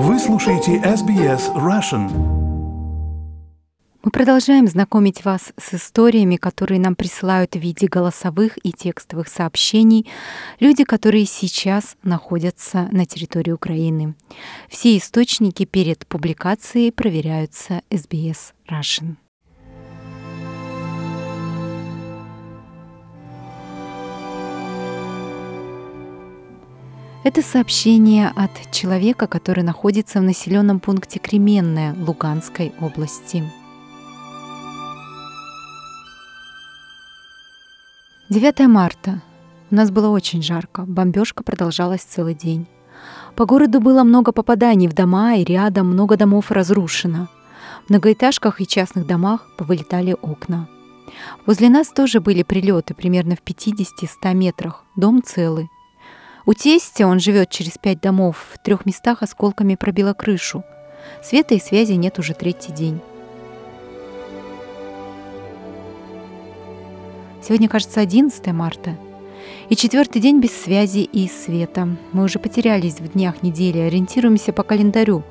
Вы слушаете SBS Russian. Мы продолжаем знакомить вас с историями, которые нам присылают в виде голосовых и текстовых сообщений люди, которые сейчас находятся на территории Украины. Все источники перед публикацией проверяются SBS Russian. Это сообщение от человека, который находится в населенном пункте Кременная Луганской области. 9 марта. У нас было очень жарко. Бомбежка продолжалась целый день. По городу было много попаданий в дома, и рядом много домов разрушено. В многоэтажках и частных домах повылетали окна. Возле нас тоже были прилеты примерно в 50-100 метрах. Дом целый. У тестя он живет через пять домов, в трех местах осколками пробило крышу. Света и связи нет уже третий день. Сегодня, кажется, 11 марта. И четвертый день без связи и света. Мы уже потерялись в днях недели, ориентируемся по календарю.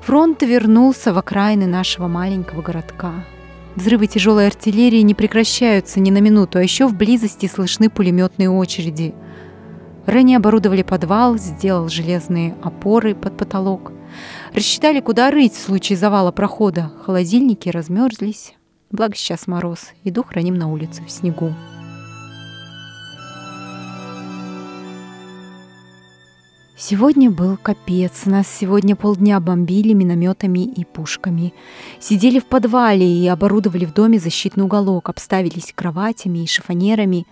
Фронт вернулся в окраины нашего маленького городка. Взрывы тяжелой артиллерии не прекращаются ни на минуту, а еще в близости слышны пулеметные очереди – Ранее оборудовали подвал, сделал железные опоры под потолок. Рассчитали, куда рыть в случае завала прохода. Холодильники размерзлись. Благо сейчас мороз. Иду храним на улице в снегу. Сегодня был капец. Нас сегодня полдня бомбили минометами и пушками. Сидели в подвале и оборудовали в доме защитный уголок, обставились кроватями и шифонерами.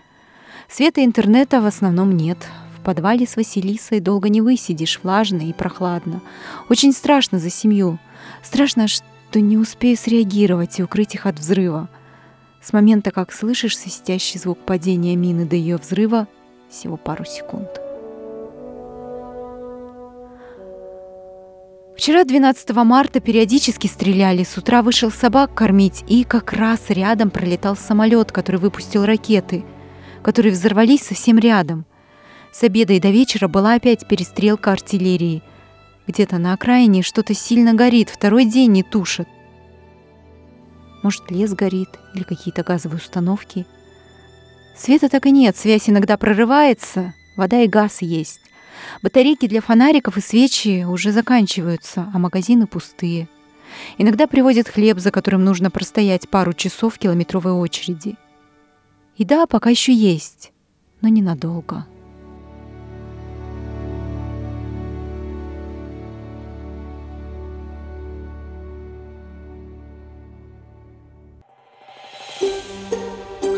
Света интернета в основном нет подвале с Василисой долго не высидишь, влажно и прохладно. Очень страшно за семью. Страшно, что не успею среагировать и укрыть их от взрыва. С момента, как слышишь свистящий звук падения мины до ее взрыва, всего пару секунд. Вчера, 12 марта, периодически стреляли. С утра вышел собак кормить, и как раз рядом пролетал самолет, который выпустил ракеты, которые взорвались совсем рядом. С обеда и до вечера была опять перестрелка артиллерии. Где-то на окраине что-то сильно горит, второй день не тушат. Может, лес горит или какие-то газовые установки. Света так и нет, связь иногда прорывается, вода и газ есть. Батарейки для фонариков и свечи уже заканчиваются, а магазины пустые. Иногда привозят хлеб, за которым нужно простоять пару часов в километровой очереди. Еда пока еще есть, но ненадолго.